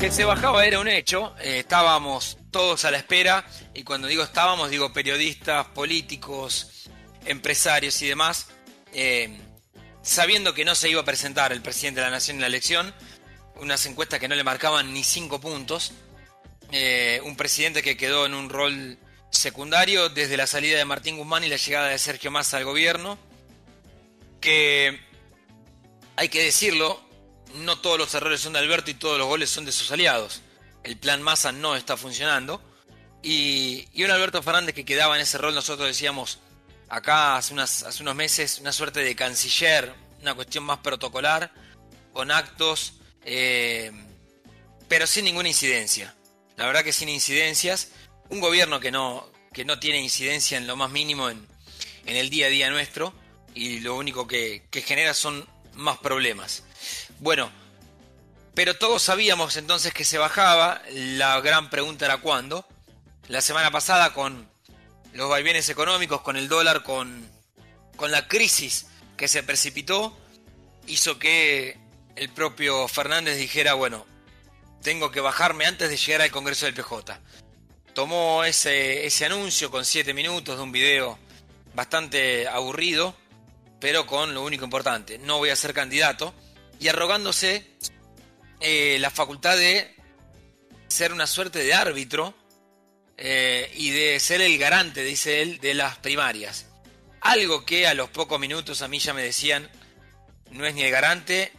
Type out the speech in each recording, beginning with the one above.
Que se bajaba era un hecho, eh, estábamos todos a la espera, y cuando digo estábamos, digo periodistas, políticos, empresarios y demás, eh, sabiendo que no se iba a presentar el presidente de la Nación en la elección, unas encuestas que no le marcaban ni cinco puntos, eh, un presidente que quedó en un rol secundario desde la salida de Martín Guzmán y la llegada de Sergio Massa al gobierno, que hay que decirlo, no todos los errores son de Alberto y todos los goles son de sus aliados. El plan Massa no está funcionando. Y, un Alberto Fernández que quedaba en ese rol, nosotros decíamos acá hace, hace unos meses, una suerte de canciller, una cuestión más protocolar, con actos, eh, pero sin ninguna incidencia. La verdad que sin incidencias. Un gobierno que no, que no tiene incidencia en lo más mínimo en, el día a día nuestro y lo único que, genera son más problemas. Bueno, pero todos sabíamos entonces que se bajaba, la gran pregunta era cuándo. La semana pasada con los vaivenes económicos, con el dólar, con, con la crisis que se precipitó, hizo que el propio Fernández dijera, bueno, tengo que bajarme antes de llegar al Congreso del PJ. Tomó ese, ese anuncio con 7 minutos de un video bastante aburrido, pero con lo único importante, no voy a ser candidato y arrogándose eh, la facultad de ser una suerte de árbitro eh, y de ser el garante, dice él, de las primarias. Algo que a los pocos minutos a mí ya me decían, no es ni el garante,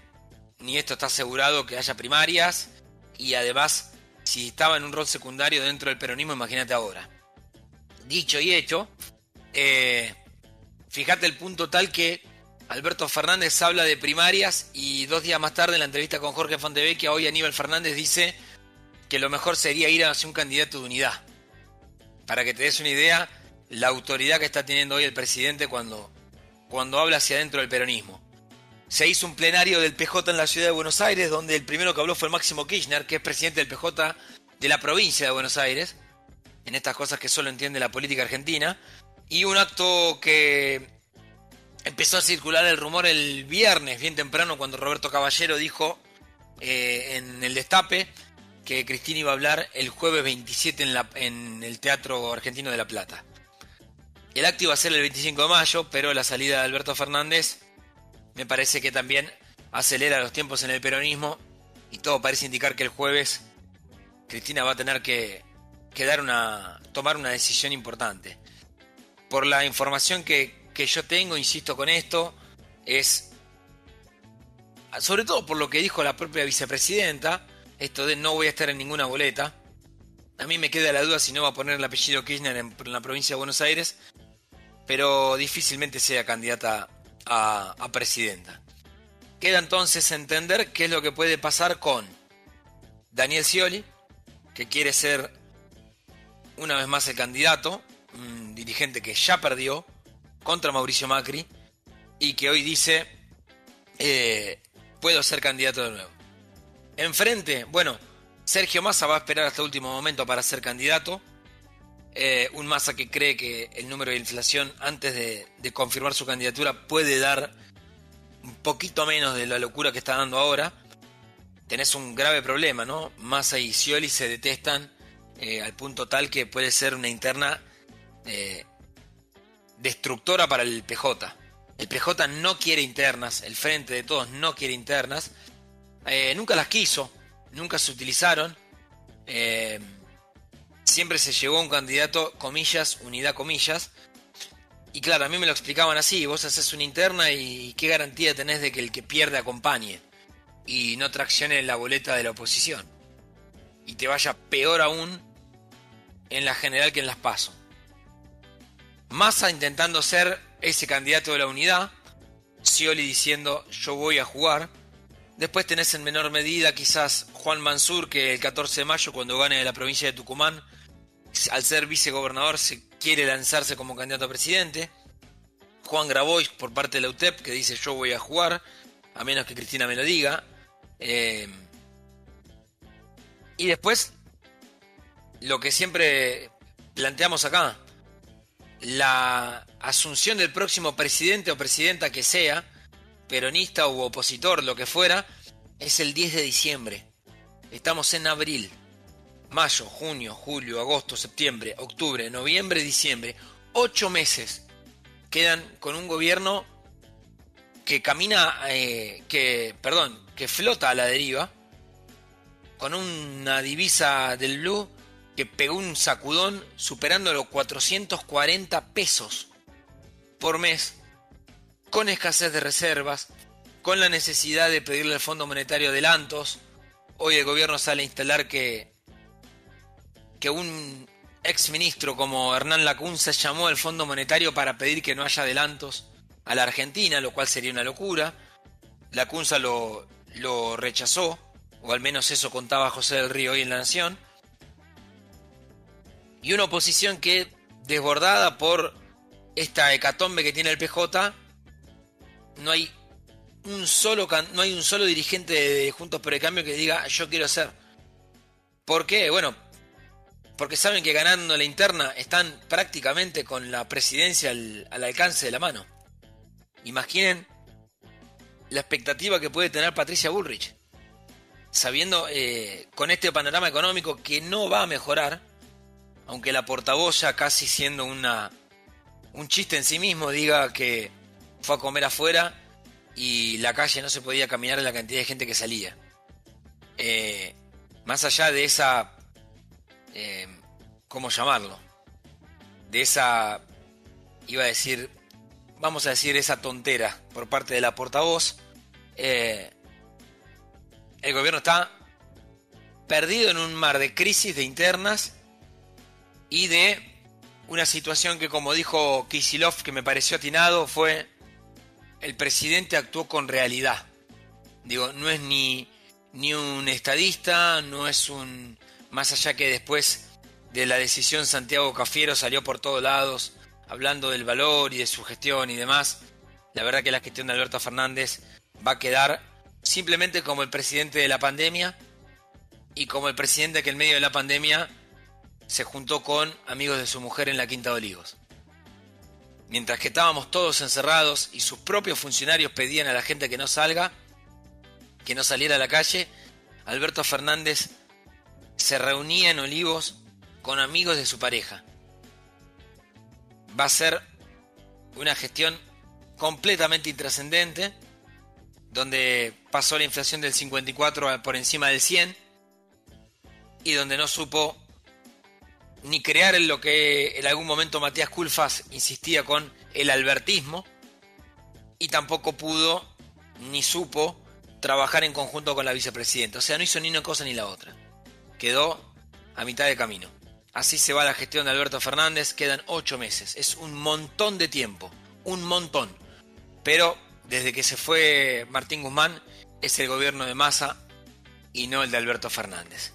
ni esto está asegurado que haya primarias, y además, si estaba en un rol secundario dentro del peronismo, imagínate ahora. Dicho y hecho, eh, fíjate el punto tal que Alberto Fernández habla de primarias y dos días más tarde en la entrevista con Jorge Fontevecchia, hoy Aníbal Fernández dice que lo mejor sería ir hacia un candidato de unidad. Para que te des una idea, la autoridad que está teniendo hoy el presidente cuando, cuando habla hacia adentro del peronismo. Se hizo un plenario del PJ en la ciudad de Buenos Aires, donde el primero que habló fue el Máximo Kirchner, que es presidente del PJ de la provincia de Buenos Aires, en estas cosas que solo entiende la política argentina, y un acto que empezó a circular el rumor el viernes, bien temprano, cuando Roberto Caballero dijo eh, en el destape que Cristina iba a hablar el jueves 27 en, la, en el Teatro Argentino de La Plata. El acto iba a ser el 25 de mayo, pero la salida de Alberto Fernández me parece que también acelera los tiempos en el peronismo y todo parece indicar que el jueves Cristina va a tener que, que dar una, tomar una decisión importante. Por la información que, que yo tengo, insisto con esto, es, sobre todo por lo que dijo la propia vicepresidenta, esto de no voy a estar en ninguna boleta. A mí me queda la duda si no va a poner el apellido Kirchner en, la provincia de Buenos Aires, pero difícilmente sea candidata a, a presidenta. Queda entonces entender qué es lo que puede pasar con Daniel Scioli, que quiere ser una vez más el candidato, dirigente que ya perdió, contra Mauricio Macri y que hoy dice, eh, puedo ser candidato de nuevo. Enfrente, bueno, Sergio Massa va a esperar hasta el último momento para ser candidato. Eh, un Massa que cree que el número de inflación antes de, confirmar su candidatura puede dar un poquito menos de la locura que está dando ahora. Tenés un grave problema, ¿no? Massa y Scioli se detestan eh, al punto tal que puede ser una interna destructora para el PJ. El PJ no quiere internas, el frente de todos no quiere internas. Eh, nunca las quiso, nunca se utilizaron. Eh, siempre se llegó un candidato, comillas, unidad, comillas. Y claro, a mí me lo explicaban así, vos haces una interna y qué garantía tenés de que el que pierde acompañe y no traccione la boleta de la oposición. Y te vaya peor aún en la general que en las paso. Massa intentando ser ese candidato de la unidad, Scioli diciendo yo voy a jugar. Después tenés en menor medida quizás Juan Mansur que el 14 de mayo cuando gane la provincia de Tucumán, al ser vicegobernador se quiere lanzarse como candidato a presidente. Juan Grabois por parte de la UTEP que dice yo voy a jugar, a menos que Cristina me lo diga. Eh, y después, lo que siempre planteamos acá, la asunción del próximo presidente o presidenta que sea, peronista u opositor, lo que fuera, es el 10 de diciembre. Estamos en abril, mayo, junio, julio, agosto, septiembre, octubre, noviembre, diciembre. Ocho meses quedan con un gobierno que camina, eh, que, perdón, que flota a la deriva, con una divisa del blue que pegó un sacudón superando los 440 pesos por mes, con escasez de reservas, con la necesidad de pedirle al Fondo Monetario adelantos. Hoy el gobierno sale a instalar que, que un ex ministro como Hernán Lacunza llamó al Fondo Monetario para pedir que no haya adelantos a la Argentina, lo cual sería una locura. Lacunza lo, lo rechazó, o al menos eso contaba José del Río hoy en La Nación. Y una oposición que, desbordada por esta hecatombe que tiene el PJ, no hay un solo, no hay un solo dirigente de Juntos por el Cambio que diga yo quiero ser. ¿Por qué? Bueno, porque saben que ganando la interna están prácticamente con la presidencia al, alcance de la mano. Imaginen la expectativa que puede tener Patricia Bullrich, sabiendo eh, con este panorama económico que no va a mejorar, aunque la portavoz ya casi siendo una, un chiste en sí mismo diga que fue a comer afuera y la calle no se podía caminar en la cantidad de gente que salía. Eh, más allá de esa, eh, ¿cómo llamarlo? De esa, iba a decir, vamos a decir esa tontera por parte de la portavoz, eh, el gobierno está perdido en un mar de crisis de internas y de una situación que como dijo Kisilov que me pareció atinado fue el presidente actuó con realidad. Digo, no es ni, ni un estadista, no es un... Más allá que después de la decisión Santiago Cafiero salió por todos lados hablando del valor y de su gestión y demás. La verdad que la gestión de Alberto Fernández va a quedar simplemente como el presidente de la pandemia y como el presidente que en medio de la pandemia se juntó con amigos de su mujer en la Quinta de Olivos. Mientras que estábamos todos encerrados y sus propios funcionarios pedían a la gente que no salga, que no saliera a la calle, Alberto Fernández se reunía en Olivos con amigos de su pareja. Va a ser una gestión completamente intrascendente, donde pasó la inflación del 54 por encima del 100 y donde no supo ni crear en lo que en algún momento Matías Culfas insistía con el albertismo, y tampoco pudo ni supo trabajar en conjunto con la vicepresidenta. O sea, no hizo ni una cosa ni la otra. Quedó a mitad de camino. Así se va la gestión de Alberto Fernández, quedan ocho meses. Es un montón de tiempo, un montón. Pero desde que se fue Martín Guzmán, es el gobierno de Massa y no el de Alberto Fernández.